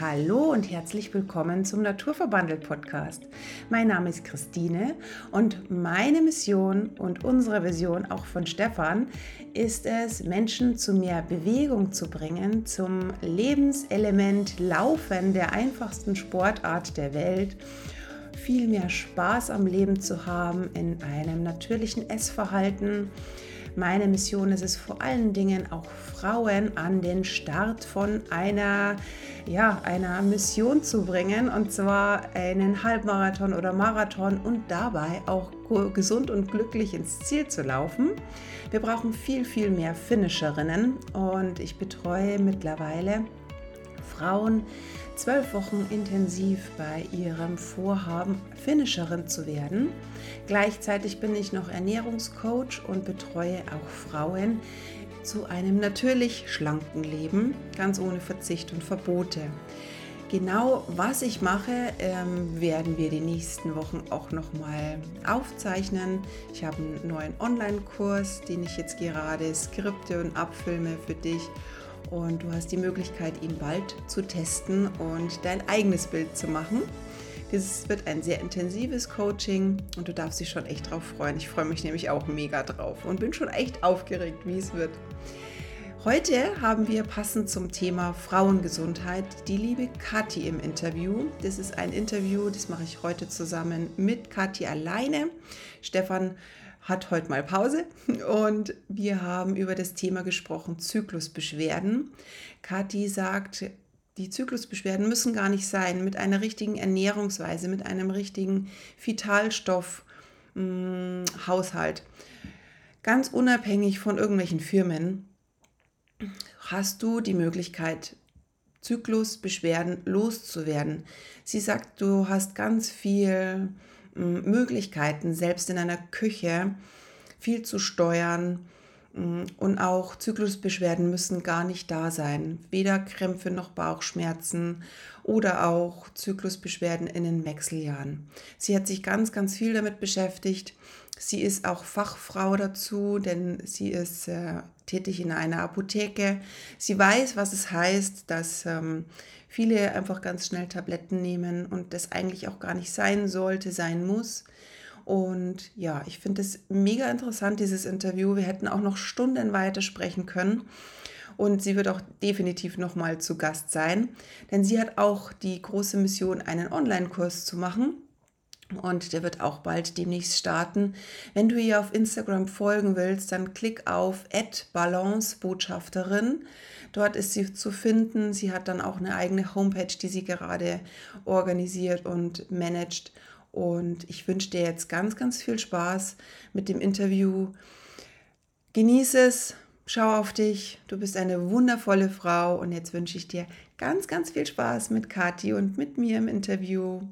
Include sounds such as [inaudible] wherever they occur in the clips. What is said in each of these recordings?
Hallo und herzlich willkommen zum Naturverbandelt Podcast. Mein Name ist Christine und meine Mission und unsere Vision auch von Stefan ist es, Menschen zu mehr Bewegung zu bringen, zum Lebenselement Laufen, der einfachsten Sportart der Welt viel mehr Spaß am Leben zu haben in einem natürlichen Essverhalten, meine Mission ist es vor allen Dingen auch Frauen an den Start von einer, ja, einer Mission zu bringen und zwar einen Halbmarathon oder Marathon und dabei auch gesund und glücklich ins Ziel zu laufen. Wir brauchen viel, viel mehr Finisherinnen und ich betreue mittlerweile Frauen, zwölf Wochen intensiv bei ihrem Vorhaben, Finisherin zu werden. Gleichzeitig bin ich noch Ernährungscoach und betreue auch Frauen zu einem natürlich schlanken Leben, ganz ohne Verzicht und Verbote. Genau was ich mache, ähm, werden wir die nächsten Wochen auch noch mal aufzeichnen. Ich habe einen neuen Online-Kurs, den ich jetzt gerade skripte und abfilme für dich und du hast die Möglichkeit, ihn bald zu testen und dein eigenes Bild zu machen. Dieses wird ein sehr intensives Coaching und du darfst dich schon echt drauf freuen. Ich freue mich nämlich auch mega drauf und bin schon echt aufgeregt, wie es wird. Heute haben wir passend zum Thema Frauengesundheit die liebe Kathi im Interview. Das ist ein Interview, das mache ich heute zusammen mit Kathi alleine. Stefan hat heute mal Pause und wir haben über das Thema gesprochen, Zyklusbeschwerden. Kathi sagt, die Zyklusbeschwerden müssen gar nicht sein. Mit einer richtigen Ernährungsweise, mit einem richtigen Vitalstoffhaushalt, hm, ganz unabhängig von irgendwelchen Firmen, hast du die Möglichkeit, Zyklusbeschwerden loszuwerden. Sie sagt, du hast ganz viel Möglichkeiten, selbst in einer Küche viel zu steuern. Und auch Zyklusbeschwerden müssen gar nicht da sein. Weder Krämpfe noch Bauchschmerzen oder auch Zyklusbeschwerden in den Wechseljahren. Sie hat sich ganz, ganz viel damit beschäftigt. Sie ist auch Fachfrau dazu, denn sie ist äh, tätig in einer Apotheke. Sie weiß, was es heißt, dass ähm, viele einfach ganz schnell Tabletten nehmen und das eigentlich auch gar nicht sein sollte, sein muss. Und ja, ich finde es mega interessant, dieses Interview. Wir hätten auch noch Stunden weiter sprechen können. Und sie wird auch definitiv nochmal zu Gast sein, denn sie hat auch die große Mission, einen Online-Kurs zu machen. Und der wird auch bald demnächst starten. Wenn du ihr auf Instagram folgen willst, dann klick auf Balancebotschafterin. Dort ist sie zu finden. Sie hat dann auch eine eigene Homepage, die sie gerade organisiert und managt. Und ich wünsche dir jetzt ganz, ganz viel Spaß mit dem Interview. Genieße es, schau auf dich. Du bist eine wundervolle Frau. Und jetzt wünsche ich dir ganz, ganz viel Spaß mit Kathi und mit mir im Interview.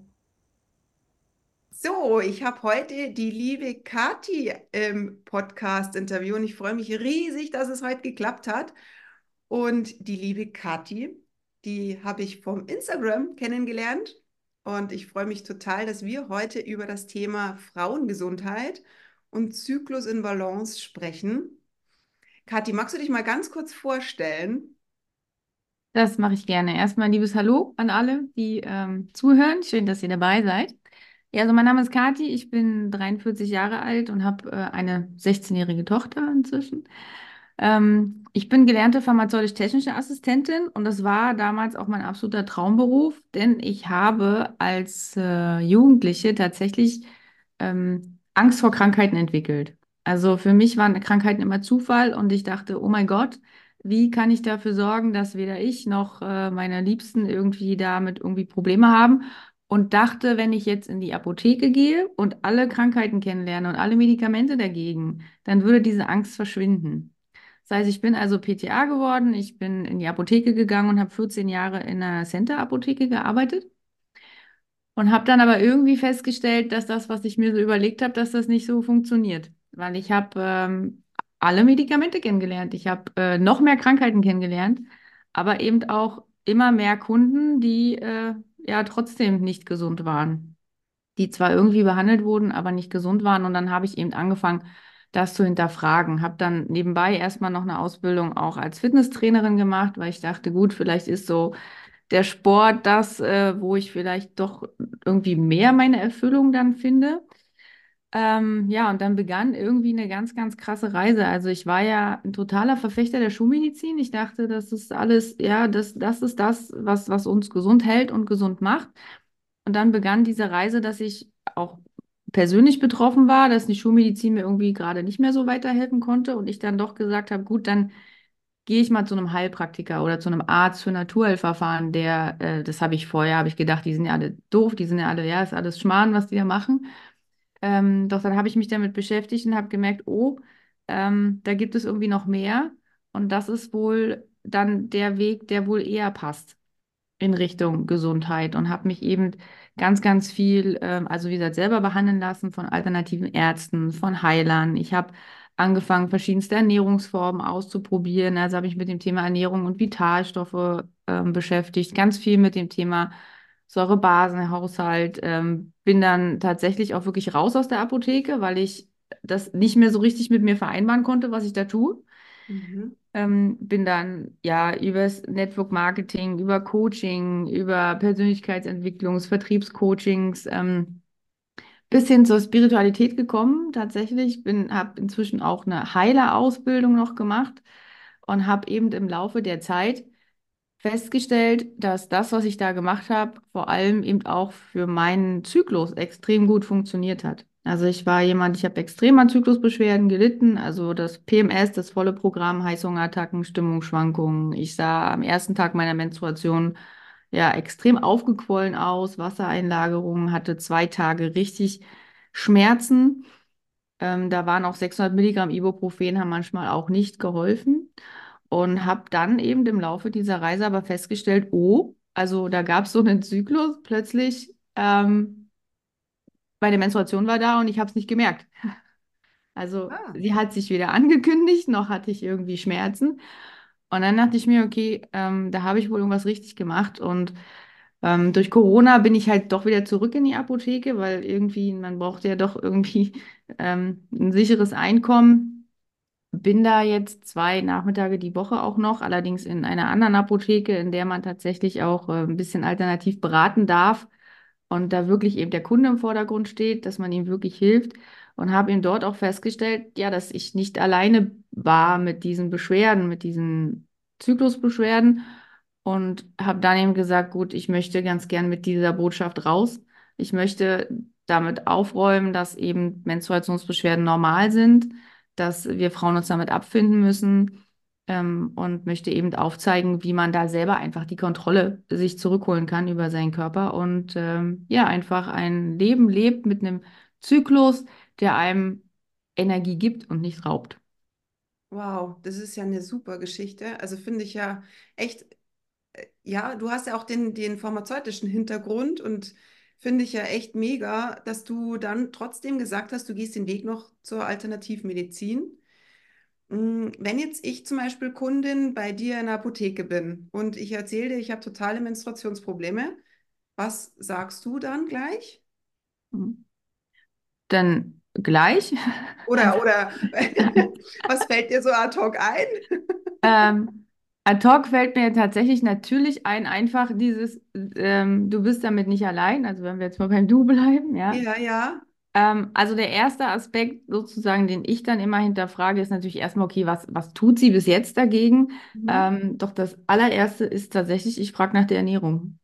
So, ich habe heute die liebe Kathi im Podcast-Interview und ich freue mich riesig, dass es heute geklappt hat. Und die liebe Kathi, die habe ich vom Instagram kennengelernt und ich freue mich total, dass wir heute über das Thema Frauengesundheit und Zyklus in Balance sprechen. Kathi, magst du dich mal ganz kurz vorstellen? Das mache ich gerne. Erstmal ein liebes Hallo an alle, die ähm, zuhören. Schön, dass ihr dabei seid. Ja, also mein Name ist Kathi, ich bin 43 Jahre alt und habe äh, eine 16-jährige Tochter inzwischen. Ähm, ich bin gelernte pharmazeutisch-technische Assistentin und das war damals auch mein absoluter Traumberuf, denn ich habe als äh, Jugendliche tatsächlich ähm, Angst vor Krankheiten entwickelt. Also für mich waren Krankheiten immer Zufall und ich dachte, oh mein Gott, wie kann ich dafür sorgen, dass weder ich noch äh, meine Liebsten irgendwie damit irgendwie Probleme haben? Und dachte, wenn ich jetzt in die Apotheke gehe und alle Krankheiten kennenlerne und alle Medikamente dagegen, dann würde diese Angst verschwinden. Das heißt, ich bin also PTA geworden, ich bin in die Apotheke gegangen und habe 14 Jahre in einer Center-Apotheke gearbeitet und habe dann aber irgendwie festgestellt, dass das, was ich mir so überlegt habe, dass das nicht so funktioniert, weil ich habe ähm, alle Medikamente kennengelernt, ich habe äh, noch mehr Krankheiten kennengelernt, aber eben auch immer mehr Kunden, die äh, ja trotzdem nicht gesund waren, die zwar irgendwie behandelt wurden, aber nicht gesund waren. Und dann habe ich eben angefangen, das zu hinterfragen. Habe dann nebenbei erstmal noch eine Ausbildung auch als Fitnesstrainerin gemacht, weil ich dachte, gut, vielleicht ist so der Sport das, äh, wo ich vielleicht doch irgendwie mehr meine Erfüllung dann finde. Ähm, ja, und dann begann irgendwie eine ganz, ganz krasse Reise. Also ich war ja ein totaler Verfechter der Schulmedizin. Ich dachte, das ist alles, ja, das, das ist das, was, was uns gesund hält und gesund macht. Und dann begann diese Reise, dass ich auch persönlich betroffen war, dass die Schulmedizin mir irgendwie gerade nicht mehr so weiterhelfen konnte und ich dann doch gesagt habe, gut, dann gehe ich mal zu einem Heilpraktiker oder zu einem Arzt für Naturheilverfahren, der, äh, das habe ich vorher, habe ich gedacht, die sind ja alle doof, die sind ja alle, ja, ist alles Schmarrn, was die da machen. Ähm, doch dann habe ich mich damit beschäftigt und habe gemerkt, oh, ähm, da gibt es irgendwie noch mehr. Und das ist wohl dann der Weg, der wohl eher passt in Richtung Gesundheit und habe mich eben ganz, ganz viel, ähm, also wie gesagt, selber behandeln lassen von alternativen Ärzten, von Heilern. Ich habe angefangen, verschiedenste Ernährungsformen auszuprobieren. Also habe ich mit dem Thema Ernährung und Vitalstoffe ähm, beschäftigt, ganz viel mit dem Thema Säurebasenhaushalt. Ähm, bin dann tatsächlich auch wirklich raus aus der Apotheke, weil ich das nicht mehr so richtig mit mir vereinbaren konnte, was ich da tue. Mhm. Ähm, bin dann ja übers Network Marketing, über Coaching, über Persönlichkeitsentwicklungs-, Vertriebscoachings ähm, bis hin zur Spiritualität gekommen. Tatsächlich bin, habe inzwischen auch eine Heilerausbildung noch gemacht und habe eben im Laufe der Zeit festgestellt, dass das, was ich da gemacht habe, vor allem eben auch für meinen Zyklus extrem gut funktioniert hat. Also ich war jemand, ich habe extrem an Zyklusbeschwerden gelitten, also das PMS, das volle Programm, Heißhungerattacken, Stimmungsschwankungen. Ich sah am ersten Tag meiner Menstruation ja extrem aufgequollen aus, Wassereinlagerungen, hatte zwei Tage richtig Schmerzen. Ähm, da waren auch 600 Milligramm Ibuprofen, haben manchmal auch nicht geholfen. Und habe dann eben im Laufe dieser Reise aber festgestellt, oh, also da gab es so einen Zyklus plötzlich. Ähm, meine Menstruation war da und ich habe es nicht gemerkt. [laughs] Also ah. sie hat sich weder angekündigt, noch hatte ich irgendwie Schmerzen. Und dann dachte ich mir, okay, ähm, da habe ich wohl irgendwas richtig gemacht. Und ähm, durch Corona bin ich halt doch wieder zurück in die Apotheke, weil irgendwie, man braucht ja doch irgendwie [laughs] ähm, ein sicheres Einkommen. Bin da jetzt zwei Nachmittage die Woche auch noch, allerdings in einer anderen Apotheke, in der man tatsächlich auch äh, ein bisschen alternativ beraten darf und da wirklich eben der Kunde im Vordergrund steht, dass man ihm wirklich hilft und habe ihm dort auch festgestellt, ja, dass ich nicht alleine war mit diesen Beschwerden, mit diesen Zyklusbeschwerden und habe dann eben gesagt, gut, ich möchte ganz gern mit dieser Botschaft raus. Ich möchte damit aufräumen, dass eben Menstruationsbeschwerden normal sind, dass wir Frauen uns damit abfinden müssen ähm, und möchte eben aufzeigen, wie man da selber einfach die Kontrolle sich zurückholen kann über seinen Körper und ähm, ja, einfach ein Leben lebt mit einem Zyklus, der einem Energie gibt und nicht raubt. Wow, das ist ja eine super Geschichte. Also finde ich ja echt, äh, ja, du hast ja auch den, den pharmazeutischen Hintergrund und finde ich ja echt mega, dass du dann trotzdem gesagt hast, du gehst den Weg noch zur Alternativmedizin. Mm, wenn jetzt ich zum Beispiel Kundin bei dir in der Apotheke bin und ich erzähle dir, ich habe totale Menstruationsprobleme, was sagst du dann gleich? Mhm. Dann gleich? Oder, [laughs] oder [laughs] was fällt dir so ad hoc ein? Ähm, ad hoc fällt mir tatsächlich natürlich ein, einfach dieses, ähm, du bist damit nicht allein, also wenn wir jetzt mal beim Du bleiben, ja. Ja, ja. Ähm, also der erste Aspekt sozusagen, den ich dann immer hinterfrage, ist natürlich erstmal, okay, was, was tut sie bis jetzt dagegen? Mhm. Ähm, doch das allererste ist tatsächlich, ich frage nach der Ernährung.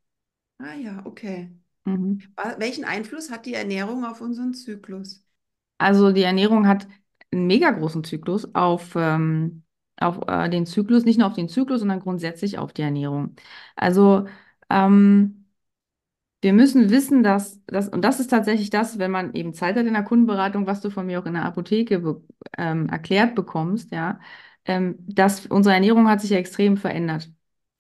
Ah ja, okay. Mhm. Welchen Einfluss hat die Ernährung auf unseren Zyklus? Also die Ernährung hat einen mega großen Zyklus auf, ähm, auf äh, den Zyklus, nicht nur auf den Zyklus, sondern grundsätzlich auf die Ernährung. Also ähm, wir müssen wissen, dass das, und das ist tatsächlich das, wenn man eben Zeit hat in der Kundenberatung, was du von mir auch in der Apotheke be, ähm, erklärt bekommst, ja, ähm, dass unsere Ernährung hat sich ja extrem verändert.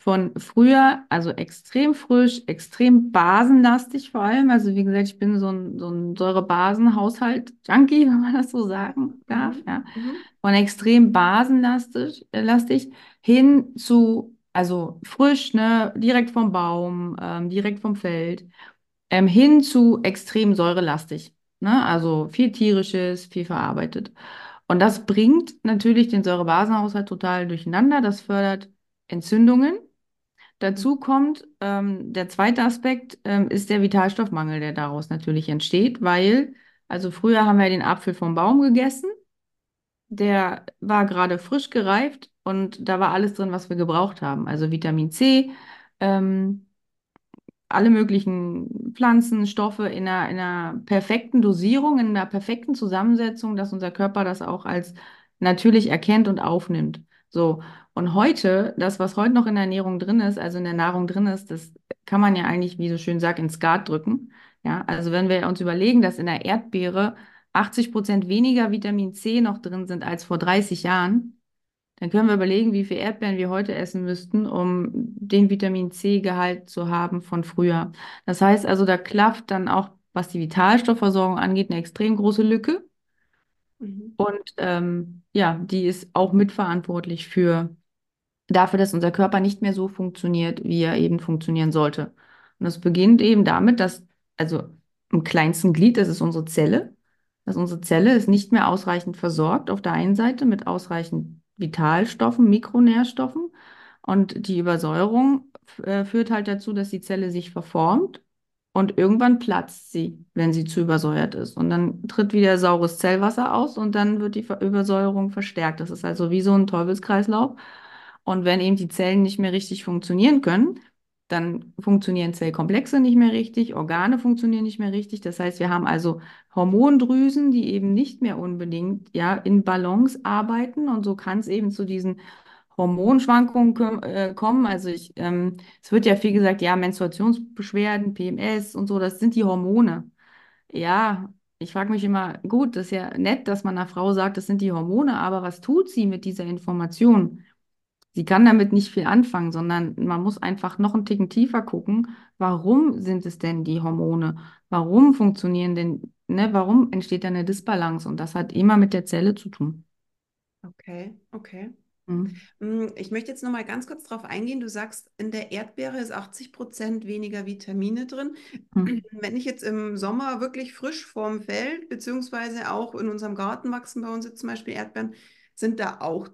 Von früher, also extrem frisch, extrem basenlastig vor allem. Also wie gesagt, ich bin so ein, so ein Säurebasenhaushalt-Junkie, [laughs] wenn man das so sagen darf. Mhm. Ja. Mhm. Von extrem basenlastig äh, lastig, hin zu also frisch, ne, direkt vom Baum, ähm, direkt vom Feld, ähm, hin zu extrem säurelastig. Ne? Also viel tierisches, viel verarbeitet. Und das bringt natürlich den Säurebasenhaushalt total durcheinander. Das fördert Entzündungen. Dazu kommt, ähm, der zweite Aspekt, ähm, ist der Vitalstoffmangel, der daraus natürlich entsteht, weil, also früher haben wir den Apfel vom Baum gegessen, der war gerade frisch gereift und da war alles drin, was wir gebraucht haben. Also Vitamin C, ähm, alle möglichen Pflanzenstoffe in einer, in einer perfekten Dosierung, in einer perfekten Zusammensetzung, dass unser Körper das auch als natürlich erkennt und aufnimmt. So. Und heute, das, was heute noch in der Ernährung drin ist, also in der Nahrung drin ist, das kann man ja eigentlich, wie so schön sagt, ins Skat drücken. Ja, also wenn wir uns überlegen, dass in der Erdbeere 80 Prozent weniger Vitamin C noch drin sind als vor 30 Jahren, dann können wir überlegen, wie viel Erdbeeren wir heute essen müssten, um den Vitamin C-Gehalt zu haben von früher. Das heißt also, da klafft dann auch, was die Vitalstoffversorgung angeht, eine extrem große Lücke. Mhm. Und ähm, ja, die ist auch mitverantwortlich für dafür, dass unser Körper nicht mehr so funktioniert, wie er eben funktionieren sollte. Und das beginnt eben damit, dass, also im kleinsten Glied, das ist unsere Zelle, dass unsere Zelle ist nicht mehr ausreichend versorgt auf der einen Seite mit ausreichend Vitalstoffen, Mikronährstoffen. Und die Übersäuerung äh, führt halt dazu, dass die Zelle sich verformt und irgendwann platzt sie, wenn sie zu übersäuert ist. Und dann tritt wieder saures Zellwasser aus und dann wird die Übersäuerung verstärkt. Das ist also wie so ein Teufelskreislauf. Und wenn eben die Zellen nicht mehr richtig funktionieren können, dann funktionieren Zellkomplexe nicht mehr richtig, Organe funktionieren nicht mehr richtig. Das heißt, wir haben also Hormondrüsen, die eben nicht mehr unbedingt ja, in Balance arbeiten. Und so kann es eben zu diesen Hormonschwankungen äh, kommen. Also ich, ähm, es wird ja viel gesagt, ja, Menstruationsbeschwerden, PMS und so, das sind die Hormone. Ja, ich frage mich immer, gut, das ist ja nett, dass man einer Frau sagt, das sind die Hormone, aber was tut sie mit dieser Information? Sie kann damit nicht viel anfangen, sondern man muss einfach noch einen Ticken tiefer gucken, warum sind es denn die Hormone? Warum funktionieren denn, ne, warum entsteht da eine Disbalance? Und das hat immer mit der Zelle zu tun. Okay, okay. Mhm. Mm, ich möchte jetzt noch mal ganz kurz darauf eingehen. Du sagst, in der Erdbeere ist 80 Prozent weniger Vitamine drin. Mhm. [clears throat] Wenn ich jetzt im Sommer wirklich frisch vorm Feld, beziehungsweise auch in unserem Garten wachsen bei uns jetzt zum Beispiel Erdbeeren, sind da auch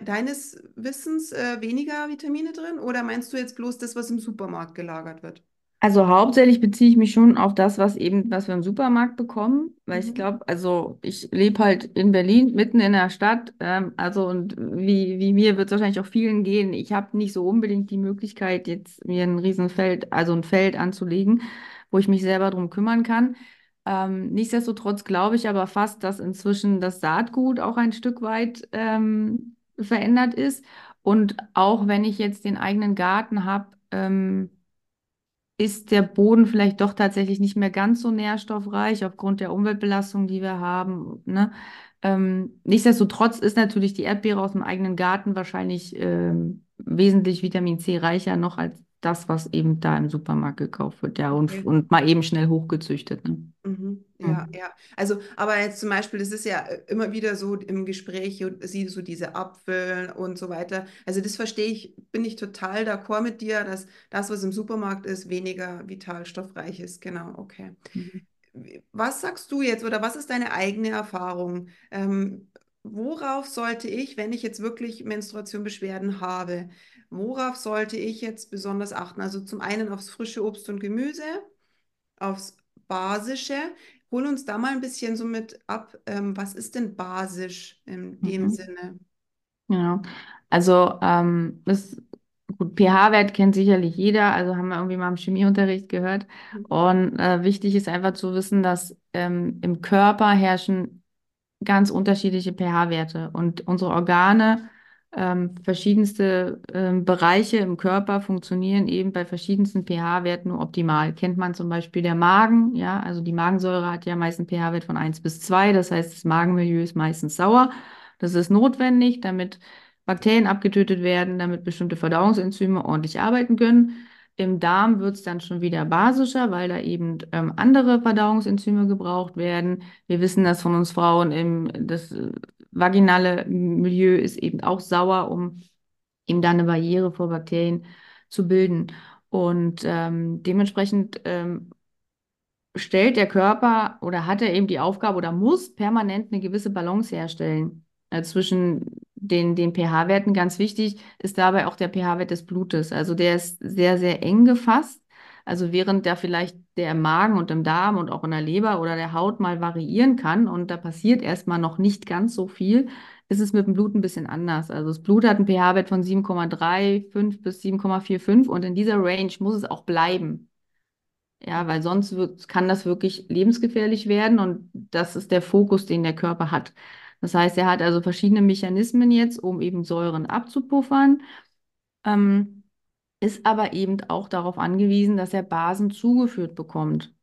deines Wissens äh, weniger Vitamine drin oder meinst du jetzt bloß das, was im Supermarkt gelagert wird? Also hauptsächlich beziehe ich mich schon auf das, was eben, was wir im Supermarkt bekommen, weil mhm. ich glaube, also ich lebe halt in Berlin, mitten in der Stadt, ähm, also und wie, wie mir wird es wahrscheinlich auch vielen gehen. Ich habe nicht so unbedingt die Möglichkeit, jetzt mir ein Riesenfeld, also ein Feld anzulegen, wo ich mich selber drum kümmern kann. Ähm, nichtsdestotrotz glaube ich aber fast, dass inzwischen das Saatgut auch ein Stück weit ähm, verändert ist. Und auch wenn ich jetzt den eigenen Garten habe, ähm, ist der Boden vielleicht doch tatsächlich nicht mehr ganz so nährstoffreich aufgrund der Umweltbelastung, die wir haben. Ne? Ähm, nichtsdestotrotz ist natürlich die Erdbeere aus dem eigenen Garten wahrscheinlich ähm, wesentlich Vitamin C reicher noch als das, was eben da im Supermarkt gekauft wird, ja, und, okay. und mal eben schnell hochgezüchtet. Ne? Mhm. Ja, mhm. ja. Also, aber jetzt zum Beispiel, das ist ja äh, immer wieder so im Gespräch, sie so diese Apfel und so weiter. Also, das verstehe ich, bin ich total d'accord mit dir, dass das, was im Supermarkt ist, weniger vitalstoffreich ist. Genau, okay. Mhm. Was sagst du jetzt oder was ist deine eigene Erfahrung? Ähm, worauf sollte ich, wenn ich jetzt wirklich Menstruationbeschwerden habe, Worauf sollte ich jetzt besonders achten? Also zum einen aufs frische Obst und Gemüse, aufs basische. Hol uns da mal ein bisschen so mit ab. Ähm, was ist denn basisch in dem mhm. Sinne? Ja, also ähm, ist, gut, pH-Wert kennt sicherlich jeder, also haben wir irgendwie mal im Chemieunterricht gehört. Mhm. Und äh, wichtig ist einfach zu wissen, dass ähm, im Körper herrschen ganz unterschiedliche pH-Werte und unsere Organe ähm, verschiedenste ähm, Bereiche im Körper funktionieren eben bei verschiedensten pH-Werten nur optimal. Kennt man zum Beispiel der Magen, ja, also die Magensäure hat ja meist einen pH-Wert von 1 bis 2, das heißt, das Magenmilieu ist meistens sauer. Das ist notwendig, damit Bakterien abgetötet werden, damit bestimmte Verdauungsenzyme ordentlich arbeiten können. Im Darm wird es dann schon wieder basischer, weil da eben ähm, andere Verdauungsenzyme gebraucht werden. Wir wissen das von uns Frauen, im, das vaginale Milieu ist eben auch sauer, um eben da eine Barriere vor Bakterien zu bilden. Und ähm, dementsprechend ähm, stellt der Körper oder hat er eben die Aufgabe oder muss permanent eine gewisse Balance herstellen äh, zwischen den, den pH-Werten ganz wichtig ist dabei auch der pH-Wert des Blutes. Also der ist sehr, sehr eng gefasst. Also während der vielleicht der Magen und im Darm und auch in der Leber oder der Haut mal variieren kann und da passiert erstmal noch nicht ganz so viel, ist es mit dem Blut ein bisschen anders. Also das Blut hat einen pH-Wert von 7,35 bis 7,45 und in dieser Range muss es auch bleiben. Ja, weil sonst wird, kann das wirklich lebensgefährlich werden und das ist der Fokus, den der Körper hat. Das heißt, er hat also verschiedene Mechanismen jetzt, um eben Säuren abzupuffern, ähm, ist aber eben auch darauf angewiesen, dass er Basen zugeführt bekommt,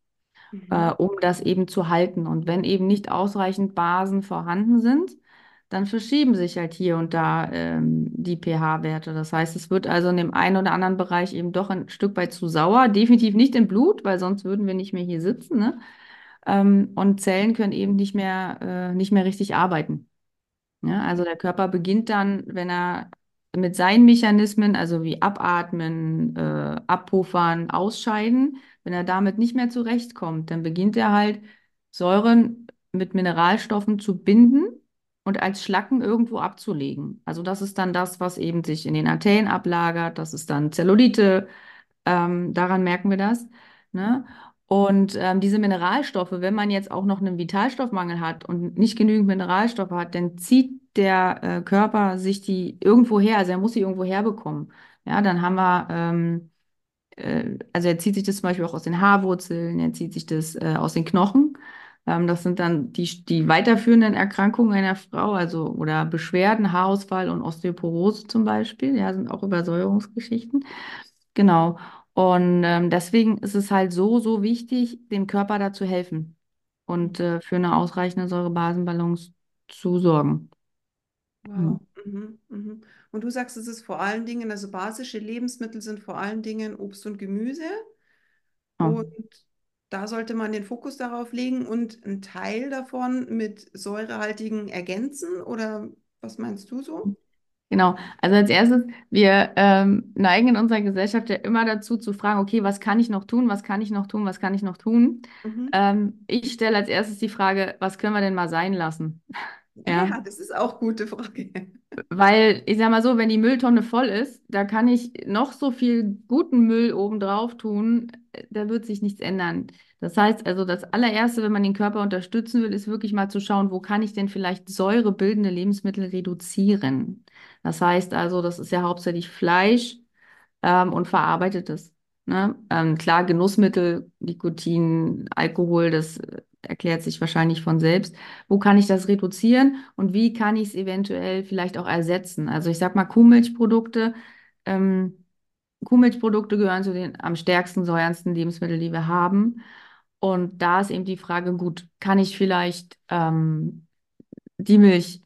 Mhm. äh, um das eben zu halten. Und wenn eben nicht ausreichend Basen vorhanden sind, dann verschieben sich halt hier und da ähm, die pH-Werte. Das heißt, es wird also in dem einen oder anderen Bereich eben doch ein Stück weit zu sauer. Definitiv nicht im Blut, weil sonst würden wir nicht mehr hier sitzen, ne? Ähm, und Zellen können eben nicht mehr, äh, nicht mehr richtig arbeiten. Ja, also der Körper beginnt dann, wenn er mit seinen Mechanismen, also wie Abatmen, äh, Abpuffern, Ausscheiden, wenn er damit nicht mehr zurechtkommt, dann beginnt er halt Säuren mit Mineralstoffen zu binden und als Schlacken irgendwo abzulegen. Also das ist dann das, was eben sich in den Arterien ablagert. Das ist dann Zellulite. Ähm, daran merken wir das. Ne? Und ähm, diese Mineralstoffe, wenn man jetzt auch noch einen Vitalstoffmangel hat und nicht genügend Mineralstoffe hat, dann zieht der äh, Körper sich die irgendwo her, also er muss sie irgendwo herbekommen. Ja, dann haben wir, ähm, äh, also er zieht sich das zum Beispiel auch aus den Haarwurzeln, er zieht sich das äh, aus den Knochen. Ähm, das sind dann die, die weiterführenden Erkrankungen einer Frau, also oder Beschwerden, Haarausfall und Osteoporose zum Beispiel, ja, sind auch Übersäuerungsgeschichten. Genau. Und ähm, deswegen ist es halt so, so wichtig, dem Körper da zu helfen und äh, für eine ausreichende Säurebasenbalance zu sorgen. Wow. Mhm. Mhm. Und du sagst, es ist vor allen Dingen, also basische Lebensmittel sind vor allen Dingen Obst und Gemüse. Ja. Und da sollte man den Fokus darauf legen und einen Teil davon mit säurehaltigen ergänzen. Oder was meinst du so? Genau. Also als erstes, wir ähm, neigen in unserer Gesellschaft ja immer dazu zu fragen, okay, was kann ich noch tun, was kann ich noch tun, was kann ich noch tun? Mhm. Ähm, ich stelle als erstes die Frage, was können wir denn mal sein lassen? Ja. Ja, das ist auch eine gute Frage. [laughs] Weil, ich sag mal so, wenn die Mülltonne voll ist, da kann ich noch so viel guten Müll oben drauf tun, da wird sich nichts ändern. Das heißt also, das allererste, wenn man den Körper unterstützen will, ist wirklich mal zu schauen, wo kann ich denn vielleicht säurebildende Lebensmittel reduzieren? Das heißt also, das ist ja hauptsächlich Fleisch, ähm, und verarbeitetes. Ne? Ähm, klar, Genussmittel, Nikotin, Alkohol, das äh, erklärt sich wahrscheinlich von selbst. Wo kann ich das reduzieren und wie kann ich es eventuell vielleicht auch ersetzen? Also ich sag mal Kuhmilchprodukte. Ähm, Kuhmilchprodukte gehören zu den am stärksten, säuerndsten Lebensmitteln, die wir haben. Und da ist eben die Frage, gut, kann ich vielleicht ähm, die Milch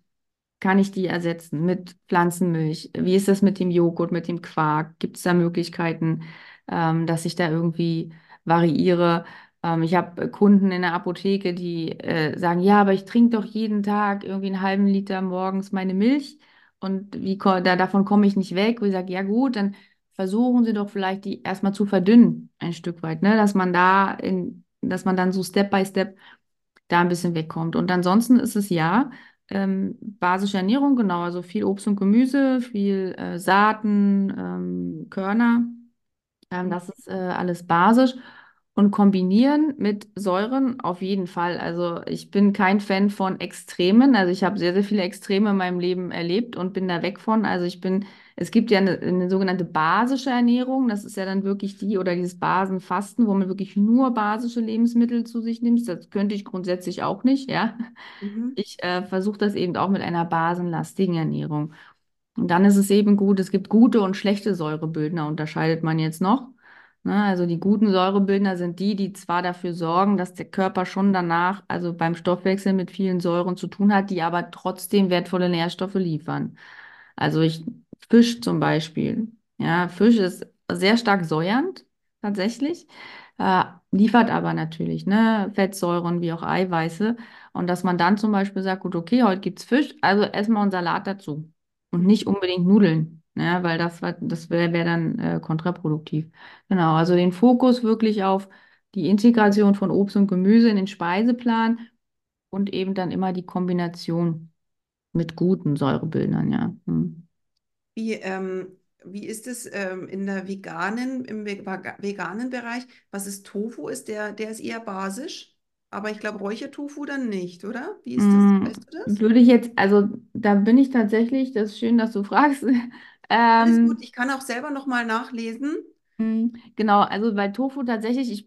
kann ich die ersetzen mit Pflanzenmilch? Wie ist das mit dem Joghurt, mit dem Quark? Gibt es da Möglichkeiten, ähm, dass ich da irgendwie variiere? Ähm, ich habe Kunden in der Apotheke, die äh, sagen, ja, aber ich trinke doch jeden Tag irgendwie einen halben Liter morgens meine Milch und wie da, davon komme ich nicht weg. Wo ich sage, ja gut, dann versuchen Sie doch vielleicht die erstmal zu verdünnen, ein Stück weit, ne? Dass man da in, dass man dann so Step by Step da ein bisschen wegkommt. Und ansonsten ist es ja ähm, basische Ernährung, genau, also viel Obst und Gemüse, viel äh, Saaten, ähm, Körner, ähm, das ist äh, alles basisch. Und kombinieren mit Säuren auf jeden Fall. Also ich bin kein Fan von Extremen. Also ich habe sehr, sehr viele Extreme in meinem Leben erlebt und bin da weg von. Also ich bin, es gibt ja eine, eine sogenannte basische Ernährung. Das ist ja dann wirklich die oder dieses Basenfasten, wo man wirklich nur basische Lebensmittel zu sich nimmt. Das könnte ich grundsätzlich auch nicht, ja. Mhm. Ich äh, versuche das eben auch mit einer basenlastigen Ernährung. Und dann ist es eben gut, es gibt gute und schlechte Säurebildner, unterscheidet man jetzt noch. Ne, also die guten Säurebildner sind die, die zwar dafür sorgen, dass der Körper schon danach, also beim Stoffwechsel mit vielen Säuren zu tun hat, die aber trotzdem wertvolle Nährstoffe liefern. Also ich, Fisch zum Beispiel. Ja, Fisch ist sehr stark säuernd, tatsächlich, äh, liefert aber natürlich, ne, Fettsäuren wie auch Eiweiße. Und dass man dann zum Beispiel sagt, gut, okay, heute gibt's Fisch, also erstmal einen Salat dazu. Und nicht unbedingt Nudeln, ne, weil das, das wäre wär dann äh, kontraproduktiv. Genau, also den Fokus wirklich auf die Integration von Obst und Gemüse in den Speiseplan und eben dann immer die Kombination. mit guten Säurebildern, ja. Hm. Wie, ähm, wie ist es ähm, in der veganen, im veganen Bereich? Was ist Tofu? Ist der, der ist eher basisch, aber ich glaube Räuchertofu dann nicht, oder? Wie ist das? Mm, Weißt du das? Würde ich jetzt, also da bin ich tatsächlich, das ist schön, dass du fragst. [laughs] Alles gut, Ähm, ich kann auch selber nochmal nachlesen. Mm, genau, also bei Tofu tatsächlich, ich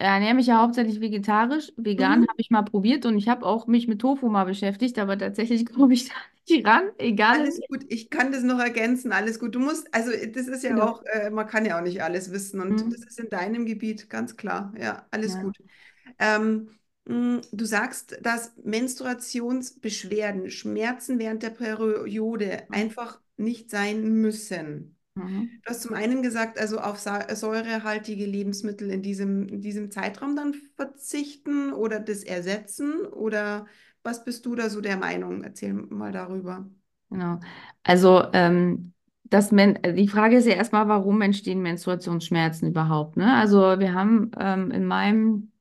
ernähre mich ja hauptsächlich vegetarisch. Vegan Mhm. habe ich mal probiert und ich habe auch mich mit Tofu mal beschäftigt, aber tatsächlich [laughs] komme ich da nicht ran, egal Alles gut, ich kann das noch ergänzen, alles gut. Du musst, also das ist ja Genau. auch, äh, man kann ja auch nicht alles wissen und das Mm, ist in deinem Gebiet, ganz klar. Ja, alles Ja. gut. Ähm, mh, du sagst, dass Menstruationsbeschwerden, Schmerzen während der Periode Mm, einfach nicht sein müssen. Mhm. Du hast zum einen gesagt, also auf säurehaltige Lebensmittel in diesem, in diesem Zeitraum dann verzichten oder das ersetzen oder was bist du da so der Meinung? Erzähl mal darüber. Genau. Also ähm, das Men die Frage ist ja erstmal, warum entstehen Menstruationsschmerzen überhaupt, ne? Also wir haben ähm, in meinem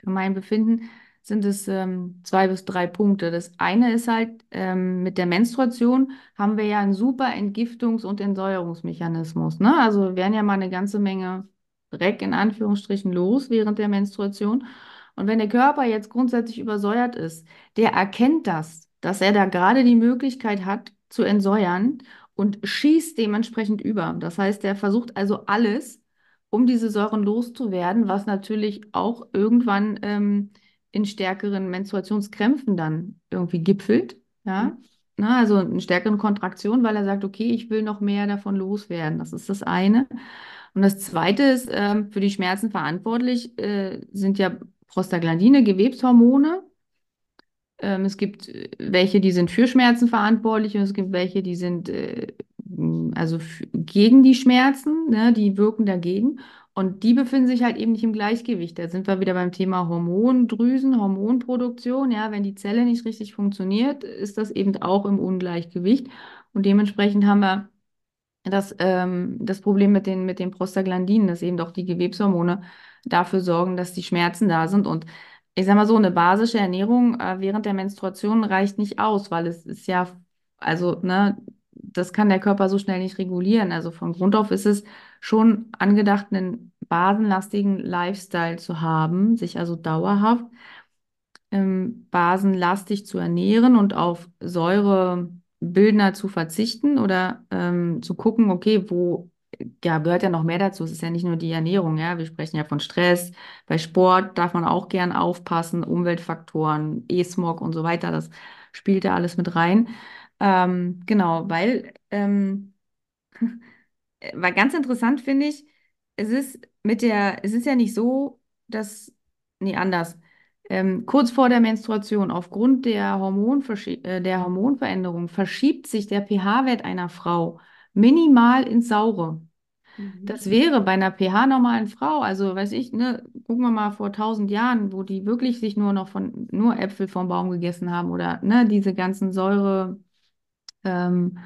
Für mein Befinden sind es ähm, zwei bis drei Punkte. Das eine ist halt, ähm, mit der Menstruation haben wir ja einen super Entgiftungs- und Entsäuerungsmechanismus. Ne? Also wir werden ja mal eine ganze Menge Dreck in Anführungsstrichen los während der Menstruation. Und wenn der Körper jetzt grundsätzlich übersäuert ist, der erkennt das, dass er da gerade die Möglichkeit hat zu entsäuern und schießt dementsprechend über. Das heißt, er versucht also alles um diese Säuren loszuwerden, was natürlich auch irgendwann ähm, in stärkeren Menstruationskrämpfen dann irgendwie gipfelt. Ja? Na, also in stärkeren Kontraktionen, weil er sagt, okay, ich will noch mehr davon loswerden. Das ist das eine. Und das zweite ist, ähm, für die Schmerzen verantwortlich äh, sind ja Prostaglandine, Gewebshormone. Ähm, es gibt äh, welche, die sind für Schmerzen verantwortlich und es gibt welche, die sind äh, also gegen die Schmerzen, ne, die wirken dagegen. Und die befinden sich halt eben nicht im Gleichgewicht. Da sind wir wieder beim Thema Hormondrüsen, Hormonproduktion. Ja, wenn die Zelle nicht richtig funktioniert, ist das eben auch im Ungleichgewicht. Und dementsprechend haben wir das, ähm, das Problem mit den, mit den Prostaglandinen, dass eben doch die Gewebshormone dafür sorgen, dass die Schmerzen da sind. Und ich sag mal so, eine basische Ernährung äh, während der Menstruation reicht nicht aus, weil es ist ja, also, ne, das kann der Körper so schnell nicht regulieren. Also von Grund auf ist es schon angedacht, einen basenlastigen Lifestyle zu haben, sich also dauerhaft ähm, basenlastig zu ernähren und auf Säurebildner zu verzichten oder ähm, zu gucken, okay, wo ja, gehört ja noch mehr dazu. Es ist ja nicht nur die Ernährung, ja. Wir sprechen ja von Stress. Bei Sport darf man auch gern aufpassen, Umweltfaktoren, E-Smog und so weiter, das spielt da alles mit rein. Ähm, genau, weil ähm, [laughs] war ganz interessant, finde ich, es ist mit der, es ist ja nicht so, dass, nee, anders. Ähm, kurz vor der Menstruation, aufgrund der Hormonverschi äh, der Hormonveränderung, verschiebt sich der pH-Wert einer Frau minimal ins Saure. Mhm. Das wäre bei einer pH-normalen Frau, also weiß ich, ne, gucken wir mal vor tausend Jahren, wo die wirklich sich nur noch von, nur Äpfel vom Baum gegessen haben oder ne, diese ganzen Säure ähm,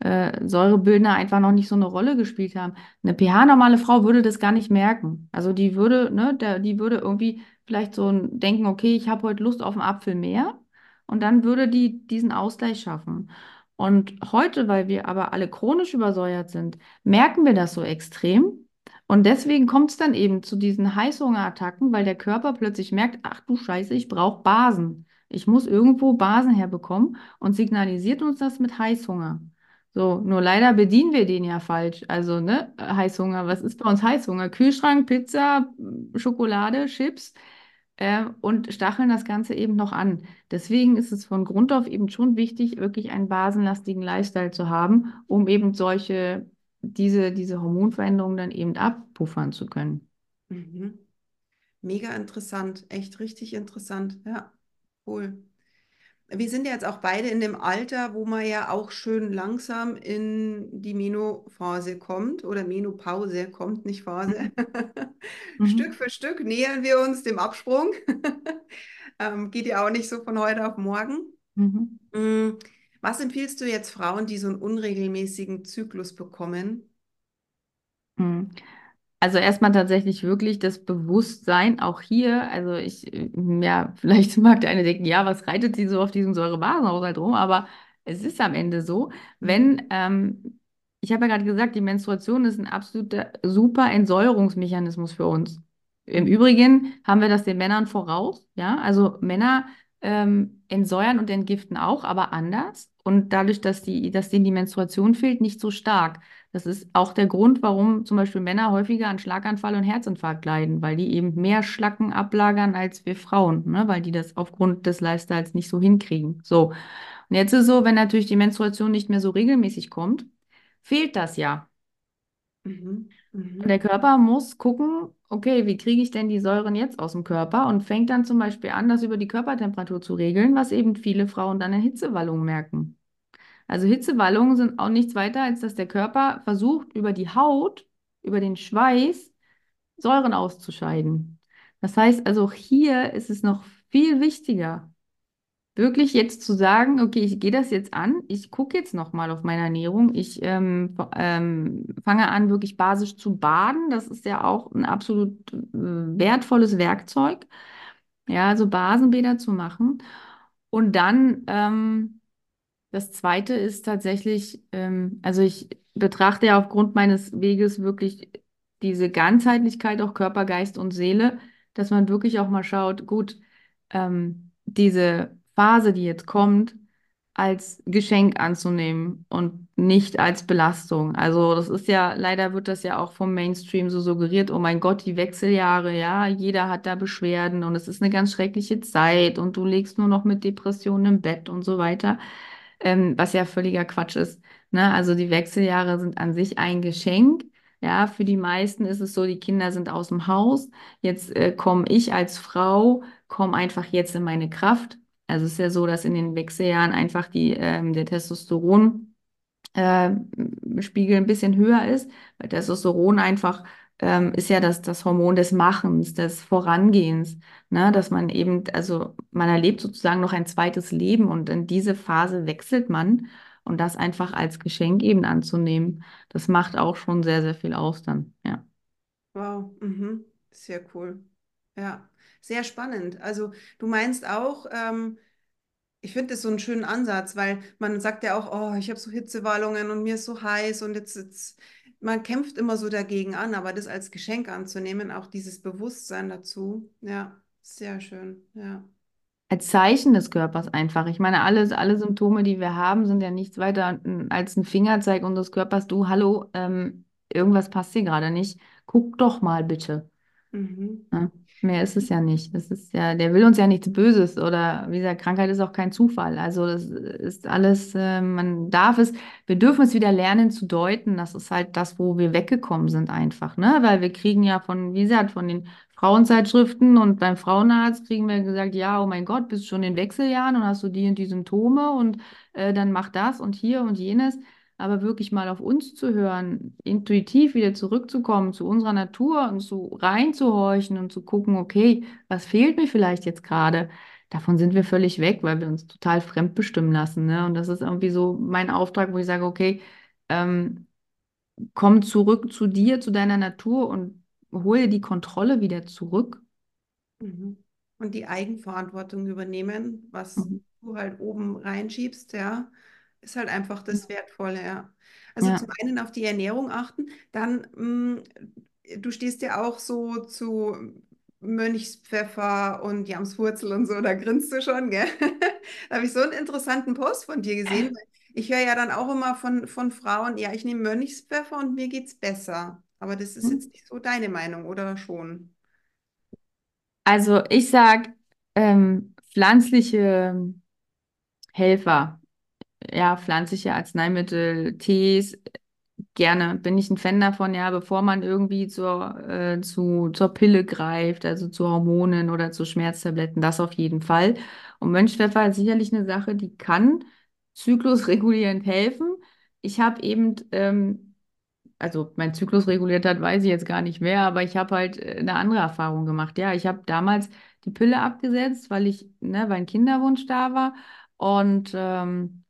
äh, Säurebildner einfach noch nicht so eine Rolle gespielt haben. Eine pH-normale Frau würde das gar nicht merken. Also die würde, ne, der, die würde irgendwie vielleicht so denken, okay, ich habe heute Lust auf einen Apfel mehr und dann würde die diesen Ausgleich schaffen. Und heute, weil wir aber alle chronisch übersäuert sind, merken wir das so extrem. Und deswegen kommt es dann eben zu diesen Heißhungerattacken, weil der Körper plötzlich merkt, ach du Scheiße, ich brauche Basen. Ich muss irgendwo Basen herbekommen und signalisiert uns das mit Heißhunger. So, nur leider bedienen wir den ja falsch. Also, ne, Heißhunger, was ist bei uns Heißhunger? Kühlschrank, Pizza, Schokolade, Chips äh, und stacheln das Ganze eben noch an. Deswegen ist es von Grund auf eben schon wichtig, wirklich einen basenlastigen Lifestyle zu haben, um eben solche, diese, diese Hormonveränderungen dann eben abpuffern zu können. Mhm. Mega interessant, echt richtig interessant. Ja, cool. Wir sind ja jetzt auch beide in dem Alter, wo man ja auch schön langsam in die Menophase kommt oder Menopause kommt, nicht Phase. Mhm. [laughs] Stück Mhm. für Stück nähern wir uns dem Absprung. [laughs] Ähm, geht ja auch nicht so von heute auf morgen. Mhm. Mm, Was empfiehlst du jetzt Frauen, die so einen unregelmäßigen Zyklus bekommen? Mhm. Also erstmal tatsächlich wirklich das Bewusstsein, auch hier, also ich, äh, ja, [laughs] vielleicht mag der eine denken, ja, was reitet sie so auf diesen Säurebasenhaushalt rum, aber es ist am Ende so, wenn, ähm, ich habe ja gerade gesagt, die Menstruation ist ein absoluter super Entsäuerungsmechanismus für uns. Im Übrigen haben wir das den Männern voraus, ja, also Männer ähm, entsäuern und entgiften auch, aber anders und dadurch, dass die, dass denen die Menstruation fehlt, nicht so stark. Das ist auch der Grund, warum zum Beispiel Männer häufiger an Schlaganfall und Herzinfarkt leiden, weil die eben mehr Schlacken ablagern als wir Frauen, ne? weil die das aufgrund des Lifestyles nicht so hinkriegen. So. Und jetzt ist so, wenn natürlich die Menstruation nicht mehr so regelmäßig kommt, fehlt das ja. Mhm. Und der Mhm. Körper muss gucken, okay, wie kriege ich denn die Säuren jetzt aus dem Körper und fängt dann zum Beispiel an, das über die Körpertemperatur zu regeln, was eben viele Frauen dann in Hitzewallungen merken. Also Hitzewallungen sind auch nichts weiter, als dass der Körper versucht, über die Haut, über den Schweiß, Säuren auszuscheiden. Das heißt also, hier ist es noch viel wichtiger, wirklich jetzt zu sagen, okay, ich gehe das jetzt an, ich gucke jetzt nochmal auf meine Ernährung, ich ähm, ähm, fange an, wirklich basisch zu baden. Das ist ja auch ein absolut äh, wertvolles Werkzeug, ja, also Basenbäder zu machen. Und dann ähm, das Zweite ist tatsächlich, ähm, also ich betrachte ja aufgrund meines Weges wirklich diese Ganzheitlichkeit, auch Körper, Geist und Seele, dass man wirklich auch mal schaut, gut, ähm, diese Phase, die jetzt kommt, als Geschenk anzunehmen und nicht als Belastung. Also das ist ja, leider wird das ja auch vom Mainstream so suggeriert, oh mein Gott, die Wechseljahre, ja, jeder hat da Beschwerden und es ist eine ganz schreckliche Zeit und du legst nur noch mit Depressionen im Bett und so weiter ähm, was ja völliger Quatsch ist. Ne? Also die Wechseljahre sind an sich ein Geschenk. Ja, für die meisten ist es so, die Kinder sind aus dem Haus. Jetzt äh, komme ich als Frau, komme einfach jetzt in meine Kraft. Also es ist ja so, dass in den Wechseljahren einfach die, ähm, der Testosteron äh, Spiegel ein bisschen höher ist, weil Testosteron einfach ähm, ist ja das, das Hormon des Machens, des Vorangehens, ne? Dass man eben, also man erlebt sozusagen noch ein zweites Leben und in diese Phase wechselt man und das einfach als Geschenk eben anzunehmen, das macht auch schon sehr, sehr viel aus dann, ja. Wow, mhm. Sehr cool. Ja, sehr spannend. Also du meinst auch, ähm, ich finde das so einen schönen Ansatz, weil man sagt ja auch, oh, ich habe so Hitzewallungen und mir ist so heiß und jetzt, jetzt, man kämpft immer so dagegen an, aber das als Geschenk anzunehmen, auch dieses Bewusstsein dazu, ja, sehr schön, ja. Als Zeichen des Körpers einfach. Ich meine, alles, alle Symptome, die wir haben, sind ja nichts weiter als ein Fingerzeig unseres Körpers. Du, hallo, ähm, irgendwas passt hier gerade nicht. Guck doch mal bitte. Mhm. Ja, mehr ist es ja nicht. Das ist ja, der will uns ja nichts Böses oder wie gesagt, Krankheit ist auch kein Zufall. Also das ist alles, äh, man darf es, wir dürfen es wieder lernen zu deuten. Das ist halt das, wo wir weggekommen sind einfach, ne? Weil wir kriegen ja von, wie gesagt, von den Frauenzeitschriften und beim Frauenarzt kriegen wir gesagt, ja, oh mein Gott, bist schon in Wechseljahren und hast du die und die Symptome und äh, dann mach das und hier und jenes aber wirklich mal auf uns zu hören, intuitiv wieder zurückzukommen zu unserer Natur und zu reinzuhorchen und zu gucken, okay, was fehlt mir vielleicht jetzt gerade? Davon sind wir völlig weg, weil wir uns total fremdbestimmen lassen, ne? Und das ist irgendwie so mein Auftrag, wo ich sage, okay, ähm, komm zurück zu dir, zu deiner Natur und hole die Kontrolle wieder zurück. Mhm. Und die Eigenverantwortung übernehmen, was Mhm. du halt oben reinschiebst, ja, ist halt einfach das Wertvolle, ja. Also Ja. zum einen auf die Ernährung achten, dann, mh, du stehst ja auch so zu Mönchspfeffer und Jamswurzel und so, da grinst du schon, gell? [laughs] Da habe ich so einen interessanten Post von dir gesehen. [laughs] Ich höre ja dann auch immer von, von Frauen, ja, ich nehme Mönchspfeffer und mir geht's besser. Aber das ist jetzt nicht so deine Meinung, oder schon? Also ich sage, ähm, pflanzliche Helfer. Ja, pflanzliche Arzneimittel, Tees, gerne bin ich ein Fan davon, ja, bevor man irgendwie zur, äh, zu, zur Pille greift, also zu Hormonen oder zu Schmerztabletten, das auf jeden Fall. Und Mönchspfeffer ist sicherlich eine Sache, die kann zyklusregulierend helfen. Ich habe eben, ähm, also mein Zyklus reguliert hat, weiß ich jetzt gar nicht mehr, aber ich habe halt äh, eine andere Erfahrung gemacht. Ja, ich habe damals die Pille abgesetzt, weil ich, ne, weil ein Kinderwunsch da war und ähm,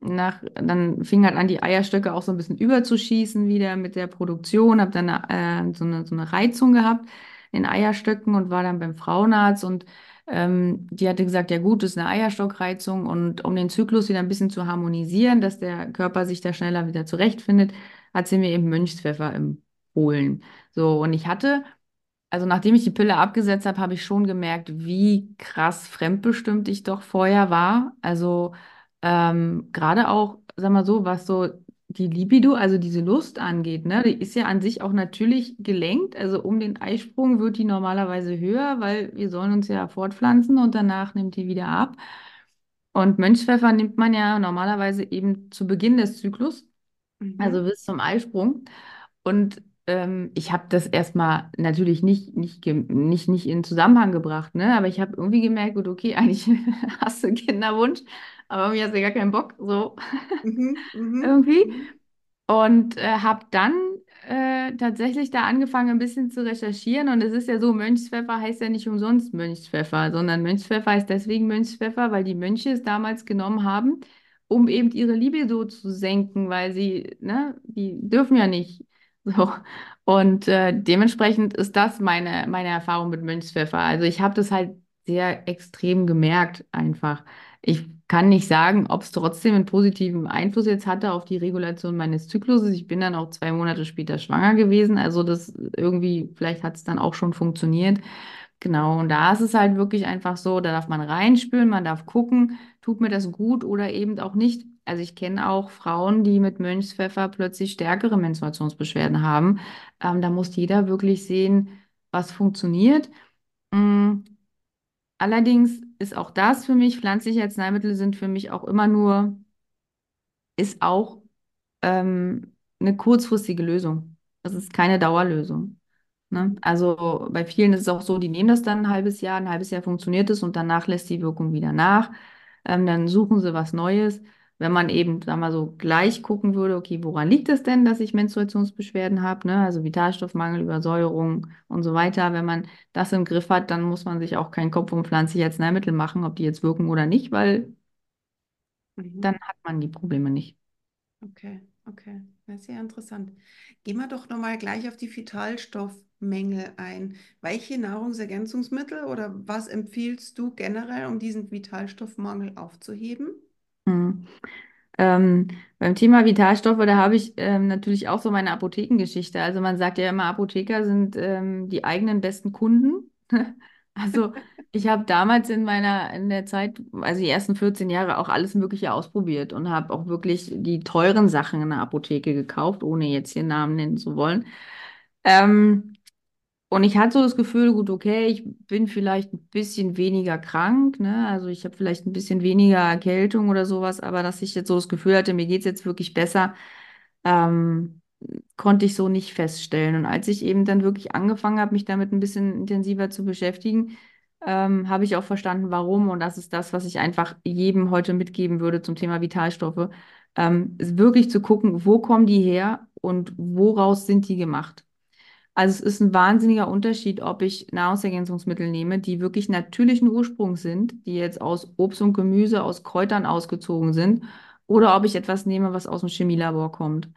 nach, dann fing halt an, die Eierstöcke auch so ein bisschen überzuschießen wieder mit der Produktion, habe dann äh, so eine, so eine Reizung gehabt in Eierstöcken und war dann beim Frauenarzt und ähm, die hatte gesagt, ja gut, das ist eine Eierstockreizung und um den Zyklus wieder ein bisschen zu harmonisieren, dass der Körper sich da schneller wieder zurechtfindet, hat sie mir eben Mönchspfeffer empfohlen. So, und ich hatte also nachdem ich die Pille abgesetzt habe, habe ich schon gemerkt, wie krass fremdbestimmt ich doch vorher war. Also ähm, gerade auch, sag mal so, was so die Libido, also diese Lust angeht, ne, die ist ja an sich auch natürlich gelenkt. Also um den Eisprung wird die normalerweise höher, weil wir sollen uns ja fortpflanzen und danach nimmt die wieder ab. Und Mönchspfeffer nimmt man ja normalerweise eben zu Beginn des Zyklus, also Mhm. bis zum Eisprung. Und ähm, ich habe das erstmal natürlich nicht, nicht, nicht, nicht in Zusammenhang gebracht, ne? Aber ich habe irgendwie gemerkt, gut, okay, [laughs] eigentlich hast du Kinderwunsch, aber irgendwie hast du gar keinen Bock, so Mhm. [laughs] Mhm. irgendwie. Mhm. Und äh, habe dann äh, tatsächlich da angefangen, ein bisschen zu recherchieren. Und es ist ja so, Mönchspfeffer heißt ja nicht umsonst Mönchspfeffer, sondern Mönchspfeffer heißt deswegen Mönchspfeffer, weil die Mönche es damals genommen haben, um eben ihre Libido zu senken, weil sie, ne, die dürfen ja nicht. So. Und äh, dementsprechend ist das meine, meine Erfahrung mit Mönchspfeffer. Also ich habe das halt sehr extrem gemerkt einfach. Ich kann nicht sagen, ob es trotzdem einen positiven Einfluss jetzt hatte auf die Regulation meines Zykluses. Ich bin dann auch zwei Monate später schwanger gewesen. Also das irgendwie, vielleicht hat es dann auch schon funktioniert. Genau, und da ist es halt wirklich einfach so, da darf man reinspüren, man darf gucken, tut mir das gut oder eben auch nicht. Also ich kenne auch Frauen, die mit Mönchspfeffer plötzlich stärkere Menstruationsbeschwerden haben. Ähm, da muss jeder wirklich sehen, was funktioniert. Mm, Allerdings ist auch das für mich, pflanzliche Arzneimittel sind für mich auch immer nur, ist auch ähm, eine kurzfristige Lösung. Das ist keine Dauerlösung. Ne? Mhm. Also bei vielen ist es auch so, die nehmen das dann ein halbes Jahr, ein halbes Jahr funktioniert es und danach lässt die Wirkung wieder nach. Ähm, dann suchen sie was Neues. Wenn man eben, sagen wir mal so, gleich gucken würde, okay, woran liegt es denn, dass ich Menstruationsbeschwerden habe, ne? Also Vitalstoffmangel, Übersäuerung und so weiter. Wenn man das im Griff hat, dann muss man sich auch keinen Kopf um pflanzliche Arzneimittel machen, ob die jetzt wirken oder nicht, weil Mhm. dann hat man die Probleme nicht. Okay, okay. Ja, sehr interessant. Gehen wir doch nochmal gleich auf die Vitalstoffmängel ein. Welche Nahrungsergänzungsmittel oder was empfiehlst du generell, um diesen Vitalstoffmangel aufzuheben? Hm. Ähm, beim Thema Vitalstoffe, da habe ich ähm, natürlich auch so meine Apothekengeschichte. Also man sagt ja immer, Apotheker sind ähm, die eigenen besten Kunden. [laughs] Also ich habe damals in meiner, in der Zeit, also die ersten 14 Jahre auch alles Mögliche ausprobiert und habe auch wirklich die teuren Sachen in der Apotheke gekauft, ohne jetzt hier Namen nennen zu wollen. Ähm, und ich hatte so das Gefühl, gut, okay, ich bin vielleicht ein bisschen weniger krank, ne? Also ich habe vielleicht ein bisschen weniger Erkältung oder sowas, aber dass ich jetzt so das Gefühl hatte, mir geht's jetzt wirklich besser, ähm, konnte ich so nicht feststellen. Und als ich eben dann wirklich angefangen habe, mich damit ein bisschen intensiver zu beschäftigen, ähm, habe ich auch verstanden, warum. Und das ist das, was ich einfach jedem heute mitgeben würde zum Thema Vitalstoffe. Ähm, wirklich zu gucken, wo kommen die her und woraus sind die gemacht. Also es ist ein wahnsinniger Unterschied, ob ich Nahrungsergänzungsmittel nehme, die wirklich natürlichen Ursprungs sind, die jetzt aus Obst und Gemüse, aus Kräutern ausgezogen sind, oder ob ich etwas nehme, was aus dem Chemielabor kommt.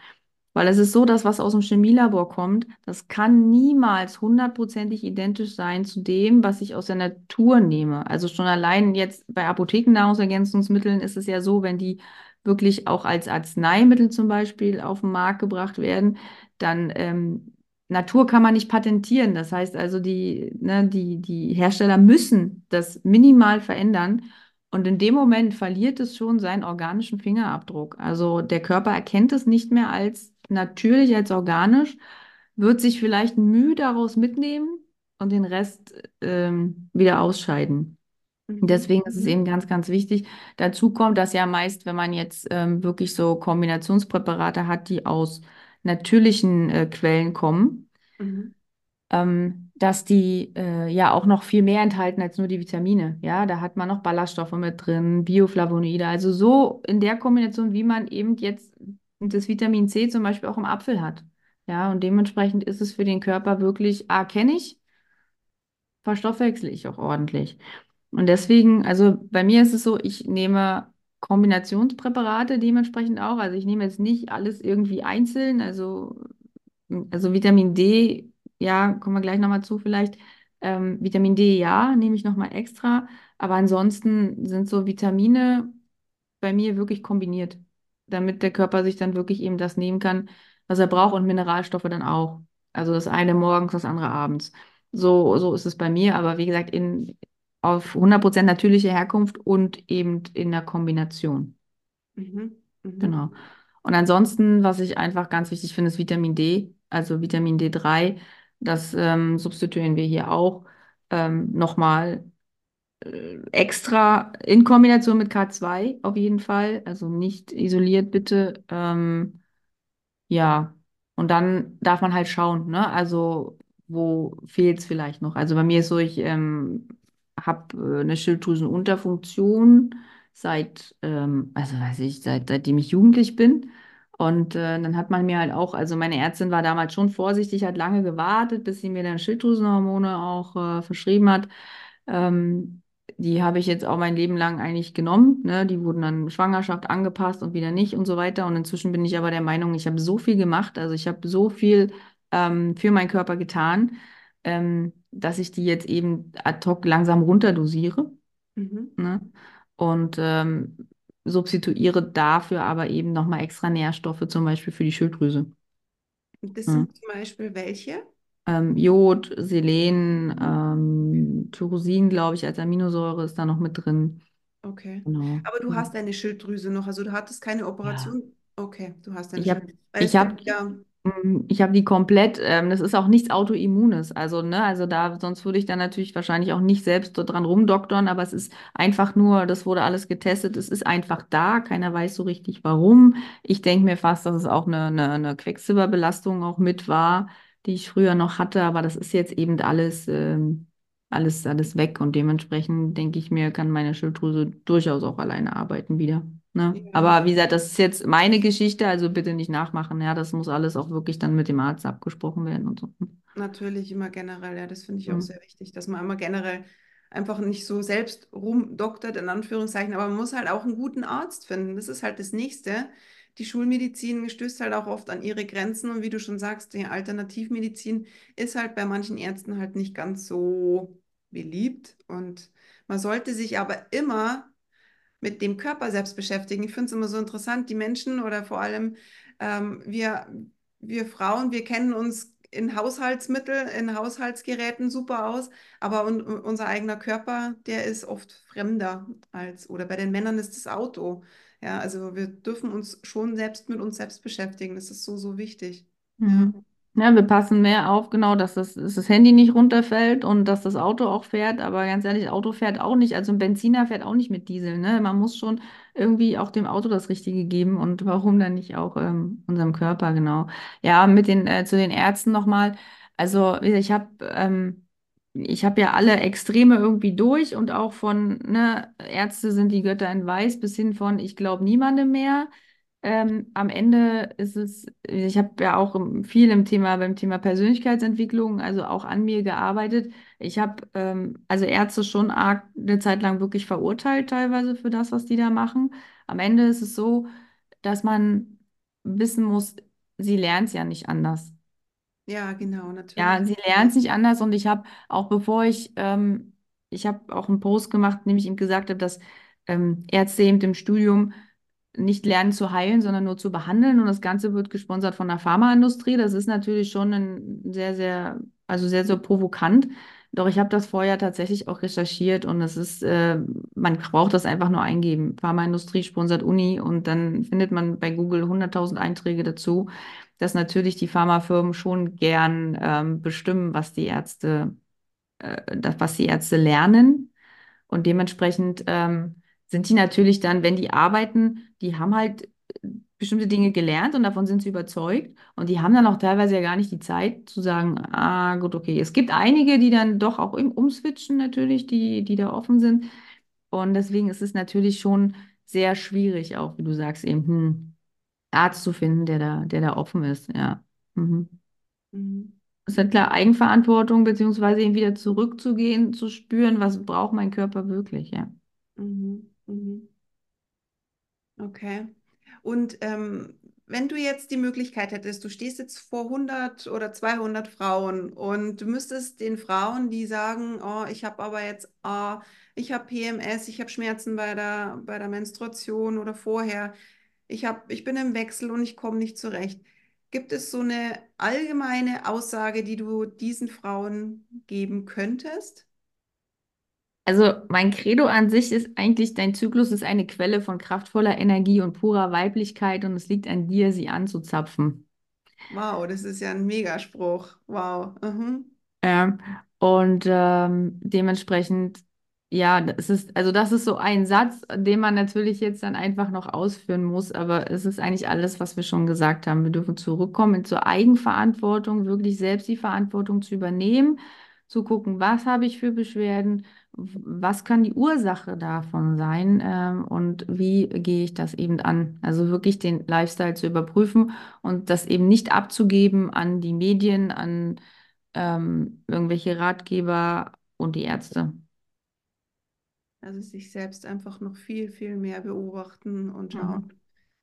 Weil es ist so, dass was aus dem Chemielabor kommt, das kann niemals hundertprozentig identisch sein zu dem, was ich aus der Natur nehme. Also schon allein jetzt bei Apothekennahrungsergänzungsmitteln ist es ja so, wenn die wirklich auch als Arzneimittel zum Beispiel auf den Markt gebracht werden, dann ähm, Natur kann man nicht patentieren. Das heißt also, die, ne, die, die Hersteller müssen das minimal verändern. Und in dem Moment verliert es schon seinen organischen Fingerabdruck. Also der Körper erkennt es nicht mehr als natürlich, als organisch, wird sich vielleicht Mühe daraus mitnehmen und den Rest ähm, wieder ausscheiden. Mhm. Deswegen ist es Mhm. eben ganz, ganz wichtig. Dazu kommt, dass ja meist, wenn man jetzt ähm, wirklich so Kombinationspräparate hat, die aus natürlichen äh, Quellen kommen, Mhm. ähm, dass die äh, ja auch noch viel mehr enthalten als nur die Vitamine. Ja, da hat man noch Ballaststoffe mit drin, Bioflavonoide. Also so in der Kombination, wie man eben jetzt das Vitamin C zum Beispiel auch im Apfel hat. Ja, und dementsprechend ist es für den Körper wirklich, ah, kenne ich, verstoffwechsle ich auch ordentlich. Und deswegen, also bei mir ist es so, ich nehme Kombinationspräparate dementsprechend auch. Also ich nehme jetzt nicht alles irgendwie einzeln. Also, also Vitamin D, ja, kommen wir gleich nochmal zu vielleicht. Ähm, Vitamin D, ja, nehme ich nochmal extra. Aber ansonsten sind so Vitamine bei mir wirklich kombiniert, damit der Körper sich dann wirklich eben das nehmen kann, was er braucht und Mineralstoffe dann auch. Also das eine morgens, das andere abends. So, so ist es bei mir, aber wie gesagt, in, auf 100% natürliche Herkunft und eben in der Kombination. Mhm. Mhm. Genau. Und ansonsten, was ich einfach ganz wichtig finde, ist Vitamin D, also Vitamin D3. Das ähm, substituieren wir hier auch ähm, nochmal äh, extra in Kombination mit K2 auf jeden Fall. Also nicht isoliert bitte. Ähm, ja, und dann darf man halt schauen, ne? Also, wo fehlt es vielleicht noch? Also bei mir ist so, ich ähm, habe äh, eine Schilddrüsenunterfunktion seit, ähm, also weiß ich, seit, seitdem ich jugendlich bin. Und äh, dann hat man mir halt auch, also meine Ärztin war damals schon vorsichtig, hat lange gewartet, bis sie mir dann Schilddrüsenhormone auch äh, verschrieben hat. Ähm, die habe ich jetzt auch mein Leben lang eigentlich genommen. Ne? Die wurden dann Schwangerschaft angepasst und wieder nicht und so weiter. Und inzwischen bin ich aber der Meinung, ich habe so viel gemacht, also ich habe so viel ähm, für meinen Körper getan, ähm, dass ich die jetzt eben ad hoc langsam runterdosiere. Mhm. Ne? Und ähm, substituiere dafür aber eben nochmal extra Nährstoffe, zum Beispiel für die Schilddrüse. Und das Ne? sind zum Beispiel welche? Ähm, Jod, Selen, ähm, Tyrosin, glaube ich, als Aminosäure ist da noch mit drin. Okay. Genau. Aber du hast deine Schilddrüse noch, also du hattest keine Ja. Operation. Okay, du hast deine Ich habe Schilddrüse. Ich hab, gibt ja, ich hab die komplett, ähm, das ist auch nichts Autoimmunes. Also, ne, also da, sonst würde ich dann natürlich wahrscheinlich auch nicht selbst dran rumdoktern, aber es ist einfach nur, das wurde alles getestet, es ist einfach da, keiner weiß so richtig warum. Ich denke mir fast, dass es auch eine, eine, eine Quecksilberbelastung auch mit war, die ich früher noch hatte, aber das ist jetzt eben alles, ähm, alles, alles weg und dementsprechend denke ich mir, kann meine Schilddrüse durchaus auch alleine arbeiten wieder. Ne? ja, Aber wie gesagt, das ist jetzt meine Geschichte, also bitte nicht nachmachen. Ja, das muss alles auch wirklich dann mit dem Arzt abgesprochen werden und so. natürlich immer generell, ja, das finde ich auch Mhm. sehr wichtig, dass man immer generell einfach nicht so selbst rumdoktert, in Anführungszeichen, aber man muss halt auch einen guten Arzt finden. Das ist halt das Nächste. Die Schulmedizin stößt halt auch oft an ihre Grenzen und wie du schon sagst, die Alternativmedizin ist halt bei manchen Ärzten halt nicht ganz so beliebt und man sollte sich aber immer mit dem Körper selbst beschäftigen. Ich finde es immer so interessant, die Menschen oder vor allem ähm, wir, wir Frauen, wir kennen uns in Haushaltsmittel, in Haushaltsgeräten super aus, aber un unser eigener Körper, der ist oft fremder als, oder bei den Männern ist das Auto. Ja, also wir dürfen uns schon selbst mit uns selbst beschäftigen. Das ist so, so wichtig. Mhm. Ja, wir passen mehr auf, genau, dass das, dass das Handy nicht runterfällt und dass das Auto auch fährt. Aber ganz ehrlich, Auto fährt auch nicht. Also ein Benziner fährt auch nicht mit Diesel. Ne? Man muss schon irgendwie auch dem Auto das Richtige geben. Und warum dann nicht auch ähm, unserem Körper, genau. Ja, mit den, äh, zu den Ärzten nochmal. Also, ich habe ähm, ich hab ja alle Extreme irgendwie durch und auch von, ne, Ärzte sind die Götter in Weiß bis hin von, ich glaube niemandem mehr. Ähm, am Ende ist es, ich habe ja auch viel im Thema, beim Thema Persönlichkeitsentwicklung, also auch an mir gearbeitet. Ich habe ähm, also Ärzte schon arg eine Zeit lang wirklich verurteilt, teilweise für das, was die da machen. Am Ende ist es so, dass man wissen muss, sie lernt es ja nicht anders. ja, genau, natürlich. Ja, sie lernt es nicht anders und ich habe auch bevor ich, ähm, ich habe auch einen Post gemacht, in dem ich ihm gesagt habe, dass ähm, Ärzte eben im Studium nicht lernen zu heilen, sondern nur zu behandeln. Und das Ganze wird gesponsert von der Pharmaindustrie. Das ist natürlich schon ein sehr, sehr, also sehr, sehr provokant. Doch ich habe das vorher tatsächlich auch recherchiert und es ist, äh, man braucht das einfach nur eingeben. Pharmaindustrie sponsert Uni und dann findet man bei Google 100.000 Einträge dazu, dass natürlich die Pharmafirmen schon gern ähm, bestimmen, was die Ärzte, äh, das, was die Ärzte lernen. Und dementsprechend ähm, sind die natürlich dann, wenn die arbeiten, die haben halt äh, bestimmte Dinge gelernt und davon sind sie überzeugt. Und die haben dann auch teilweise ja gar nicht die Zeit zu sagen, ah, gut, okay. Es gibt einige, die dann doch auch im umswitchen natürlich, die, die da offen sind. Und deswegen ist es natürlich schon sehr schwierig, auch wie du sagst, eben einen Arzt zu finden, der da, der da offen ist. Ja. Mhm. Mhm. Es ist halt klar, Eigenverantwortung, beziehungsweise eben wieder zurückzugehen, zu spüren, was braucht mein Körper wirklich, ja. Mhm. Mhm. Okay. Und ähm, wenn du jetzt die Möglichkeit hättest, du stehst jetzt vor 100 oder 200 Frauen und du müsstest den Frauen, die sagen, oh, ich habe aber jetzt, ah, ich habe PMS, ich habe Schmerzen bei der, bei der Menstruation oder vorher, ich hab, ich bin im Wechsel und ich komme nicht zurecht. Gibt es so eine allgemeine Aussage, die du diesen Frauen geben könntest? Also mein Credo an sich ist eigentlich, dein Zyklus ist eine Quelle von kraftvoller Energie und purer Weiblichkeit und es liegt an dir, sie anzuzapfen. Wow, das ist ja ein Megaspruch. Wow. Mhm. Ja, und ähm, dementsprechend, ja, das ist, also das ist so ein Satz, den man natürlich jetzt dann einfach noch ausführen muss, aber es ist eigentlich alles, was wir schon gesagt haben. Wir dürfen zurückkommen zur Eigenverantwortung, wirklich selbst die Verantwortung zu übernehmen, zu gucken, was habe ich für Beschwerden, was kann die Ursache davon sein, ähm, und wie gehe ich das eben an? Also wirklich den Lifestyle zu überprüfen und das eben nicht abzugeben an die Medien, an ähm, irgendwelche Ratgeber und die Ärzte. Also sich selbst einfach noch viel, viel mehr beobachten und Mhm. schauen.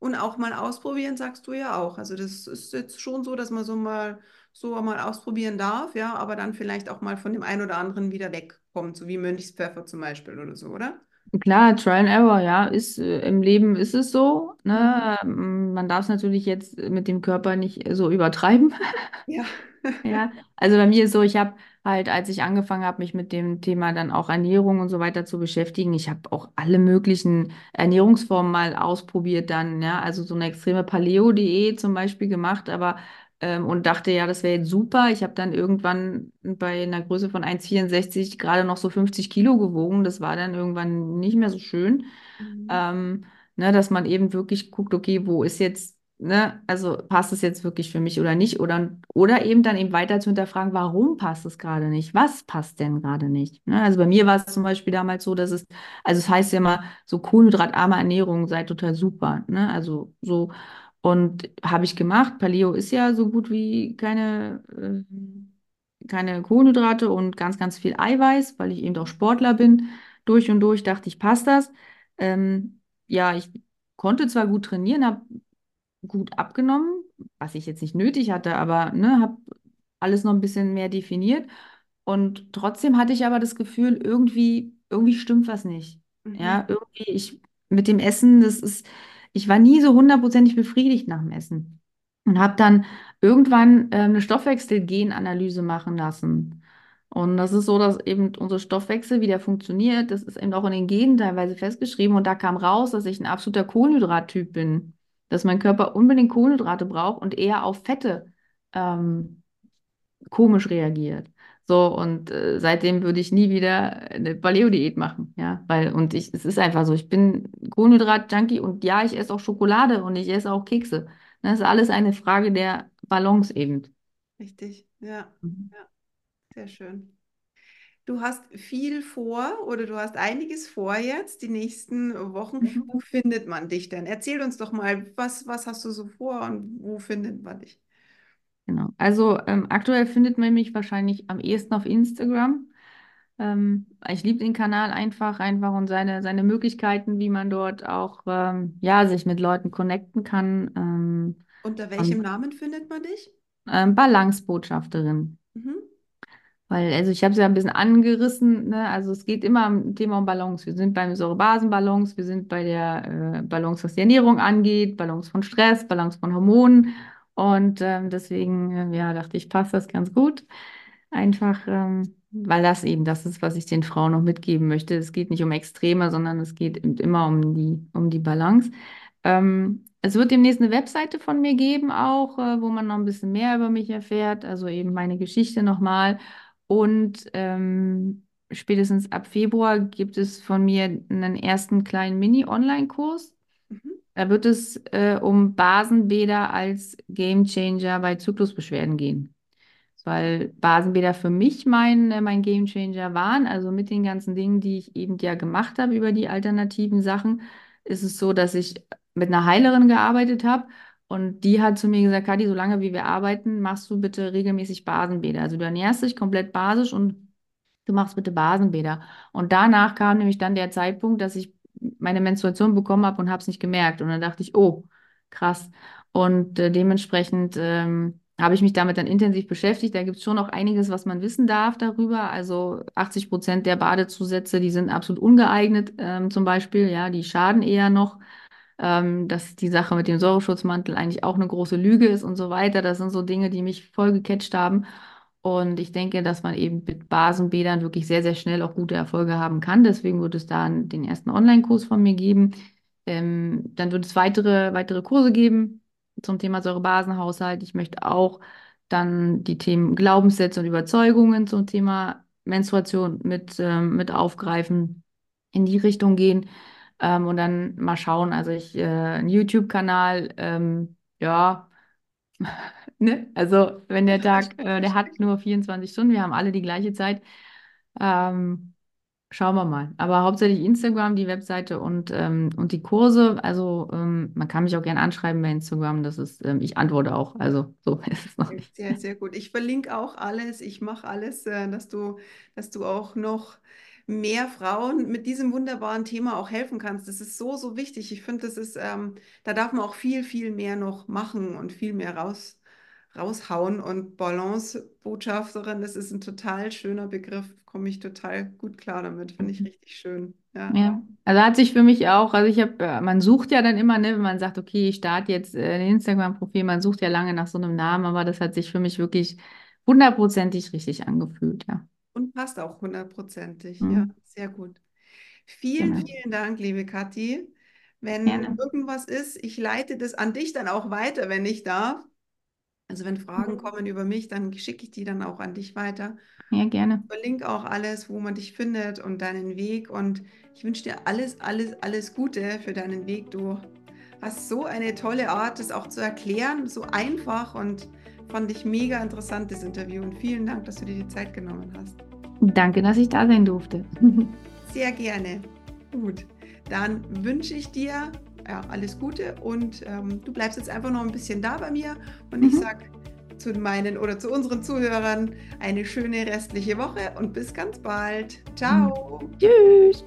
Und auch mal ausprobieren, sagst du ja auch. Also das ist jetzt schon so, dass man so mal so mal ausprobieren darf, ja, aber dann vielleicht auch mal von dem einen oder anderen wieder wegkommt, so wie Mönchspfeffer zum Beispiel oder so, oder? Klar, Trial and Error, ja, ist äh, im Leben ist es so, Mhm. ne? Ähm, Man darf es natürlich jetzt mit dem Körper nicht so übertreiben. [laughs] Ja. [laughs] Ja, also bei mir ist so, ich habe halt, als ich angefangen habe, mich mit dem Thema dann auch Ernährung und so weiter zu beschäftigen, ich habe auch alle möglichen Ernährungsformen mal ausprobiert dann, ja, also so eine extreme Paleo-Diät zum Beispiel gemacht, aber ähm, und dachte, ja, das wäre jetzt super. Ich habe dann irgendwann bei einer Größe von 1,64 gerade noch so 50 Kilo gewogen. Das war dann irgendwann nicht mehr so schön. Mhm. Ähm, ne, dass man eben wirklich guckt, okay, wo ist jetzt, ne, also passt es jetzt wirklich für mich oder nicht? Oder, oder eben dann eben weiter zu hinterfragen, warum passt es gerade nicht? Was passt denn gerade nicht? Ne? Also bei mir war es zum Beispiel damals so, dass es, also es heißt ja immer, so kohlenhydratarme Ernährung sei total super, ne? Also so, und habe ich gemacht. Paleo ist ja so gut wie keine, äh, keine Kohlenhydrate und ganz, ganz viel Eiweiß, weil ich eben auch Sportler bin. Durch und durch dachte ich, passt das. Ähm, ja, ich konnte zwar gut trainieren, habe gut abgenommen, was ich jetzt nicht nötig hatte, aber ne, habe alles noch ein bisschen mehr definiert. Und trotzdem hatte ich aber das Gefühl, irgendwie, irgendwie stimmt was nicht. Mhm. Ja, irgendwie, ich mit dem Essen, das ist, ich war nie so hundertprozentig befriedigt nach dem Essen. Und habe dann irgendwann äh, eine Stoffwechselgenanalyse machen lassen. Und das ist so, dass eben unser Stoffwechsel, wie der funktioniert, das ist eben auch in den Genen teilweise festgeschrieben. Und da kam raus, dass ich ein absoluter Kohlenhydrattyp bin. Dass mein Körper unbedingt Kohlenhydrate braucht und eher auf Fette ähm, komisch reagiert. So, und äh, seitdem würde ich nie wieder eine Paleo-Diät machen, ja, weil, und ich, es ist einfach so, ich bin Kohlenhydrat-Junkie und ja, ich esse auch Schokolade und ich esse auch Kekse. Das ist alles eine Frage der Balance eben. Richtig. Ja. Mhm. Ja. Sehr schön. Du hast viel vor oder du hast einiges vor jetzt, die nächsten Wochen. Wo Mhm. findet man dich denn? Erzähl uns doch mal, was, was hast du so vor und wo findet man dich? Genau. Also ähm, aktuell findet man mich wahrscheinlich am ehesten auf Instagram. Ähm, ich liebe den Kanal einfach, einfach und seine, seine Möglichkeiten, wie man dort auch ähm, ja, sich mit Leuten connecten kann. Ähm, Unter welchem und Namen findet man dich? ähm, Balance-Botschafterin. Mhm. Weil, also ich habe es ja ein bisschen angerissen, ne? Also es geht immer am Thema um Balance. Wir sind beim Säurebasenbalance, wir sind bei der äh, Balance, was die Ernährung angeht, Balance von Stress, Balance von Hormonen. Und ähm, deswegen, äh, ja, dachte ich, passt das ganz gut. Einfach, ähm, weil das eben das ist, was ich den Frauen noch mitgeben möchte. Es geht nicht um Extreme, sondern es geht immer um die, um die Balance. Ähm, es wird demnächst eine Webseite von mir geben, auch, äh, wo man noch ein bisschen mehr über mich erfährt, also eben meine Geschichte nochmal. Und ähm, spätestens ab Februar gibt es von mir einen ersten kleinen Mini-Online-Kurs. Da wird es äh, um Basenbäder als Gamechanger bei Zyklusbeschwerden gehen. Weil Basenbäder für mich mein, äh, mein Gamechanger waren. Also mit den ganzen Dingen, die ich eben ja gemacht habe über die alternativen Sachen, ist es so, dass ich mit einer Heilerin gearbeitet habe. Und die hat zu mir gesagt, Kathi, solange wie wir arbeiten, machst du bitte regelmäßig Basenbäder. Also du ernährst dich komplett basisch und du machst bitte Basenbäder. Und danach kam nämlich dann der Zeitpunkt, dass ich meine Menstruation bekommen habe und habe es nicht gemerkt. Und dann dachte ich, oh, krass. Und äh, dementsprechend ähm, habe ich mich damit dann intensiv beschäftigt. Da gibt es schon noch einiges, was man wissen darf darüber. Also 80 Prozent der Badezusätze, die sind absolut ungeeignet, ähm, zum Beispiel. Ja, die schaden eher noch. Ähm, dass die Sache mit dem Säureschutzmantel eigentlich auch eine große Lüge ist und so weiter. Das sind so Dinge, die mich voll gecatcht haben. Und ich denke, dass man eben mit Basenbädern wirklich sehr, sehr schnell auch gute Erfolge haben kann. Deswegen wird es da den ersten Online-Kurs von mir geben. Ähm, dann wird es weitere, weitere Kurse geben zum Thema Säurebasenhaushalt. Ich möchte auch dann die Themen Glaubenssätze und Überzeugungen zum Thema Menstruation mit, ähm, mit aufgreifen, in die Richtung gehen ähm, und dann mal schauen. Also ich, äh, einen YouTube-Kanal, ähm, ja, [laughs] ne? Also wenn der Tag, äh, der hat nur 24 Stunden, wir haben alle die gleiche Zeit. Ähm, Schauen wir mal. Aber hauptsächlich Instagram, die Webseite und, ähm, und die Kurse. Also ähm, man kann mich auch gerne anschreiben bei Instagram. Das ist, ähm, ich antworte auch. Also so [laughs] ist es noch nicht. Sehr, sehr gut. Ich verlinke auch alles. Ich mache alles, äh, dass du, dass du auch noch mehr Frauen mit diesem wunderbaren Thema auch helfen kannst. Das ist so, so wichtig. Ich finde, das ist, ähm, da darf man auch viel, viel mehr noch machen und viel mehr raus raushauen. Und Balance-Botschafterin, das ist ein total schöner Begriff, komme ich total gut klar damit, finde ich mhm. richtig schön. Ja. ja. also hat sich für mich auch, also ich habe, äh, man sucht ja dann immer, ne, wenn man sagt, okay, ich starte jetzt äh, ein Instagram-Profil, man sucht ja lange nach so einem Namen, aber das hat sich für mich wirklich hundertprozentig richtig angefühlt, ja. Passt auch hundertprozentig, mhm. ja, sehr gut. Vielen, genau. vielen Dank, liebe Kathi. Wenn Gerne. irgendwas ist, ich leite das an dich dann auch weiter, wenn ich darf. Also wenn Fragen mhm. kommen über mich, dann schicke ich die dann auch an dich weiter. Ja, gerne. Ich verlinke auch alles, wo man dich findet und deinen Weg. Und ich wünsche dir alles, alles, alles Gute für deinen Weg. Du hast so eine tolle Art, das auch zu erklären, so einfach und fand ich mega interessant, das Interview. Und vielen Dank, dass du dir die Zeit genommen hast. Danke, dass ich da sein durfte. [laughs] Sehr gerne. Gut, dann wünsche ich dir ja, alles Gute und ähm, du bleibst jetzt einfach noch ein bisschen da bei mir und mhm. ich sage zu meinen oder zu unseren Zuhörern eine schöne restliche Woche und bis ganz bald. Ciao. Mhm. Tschüss.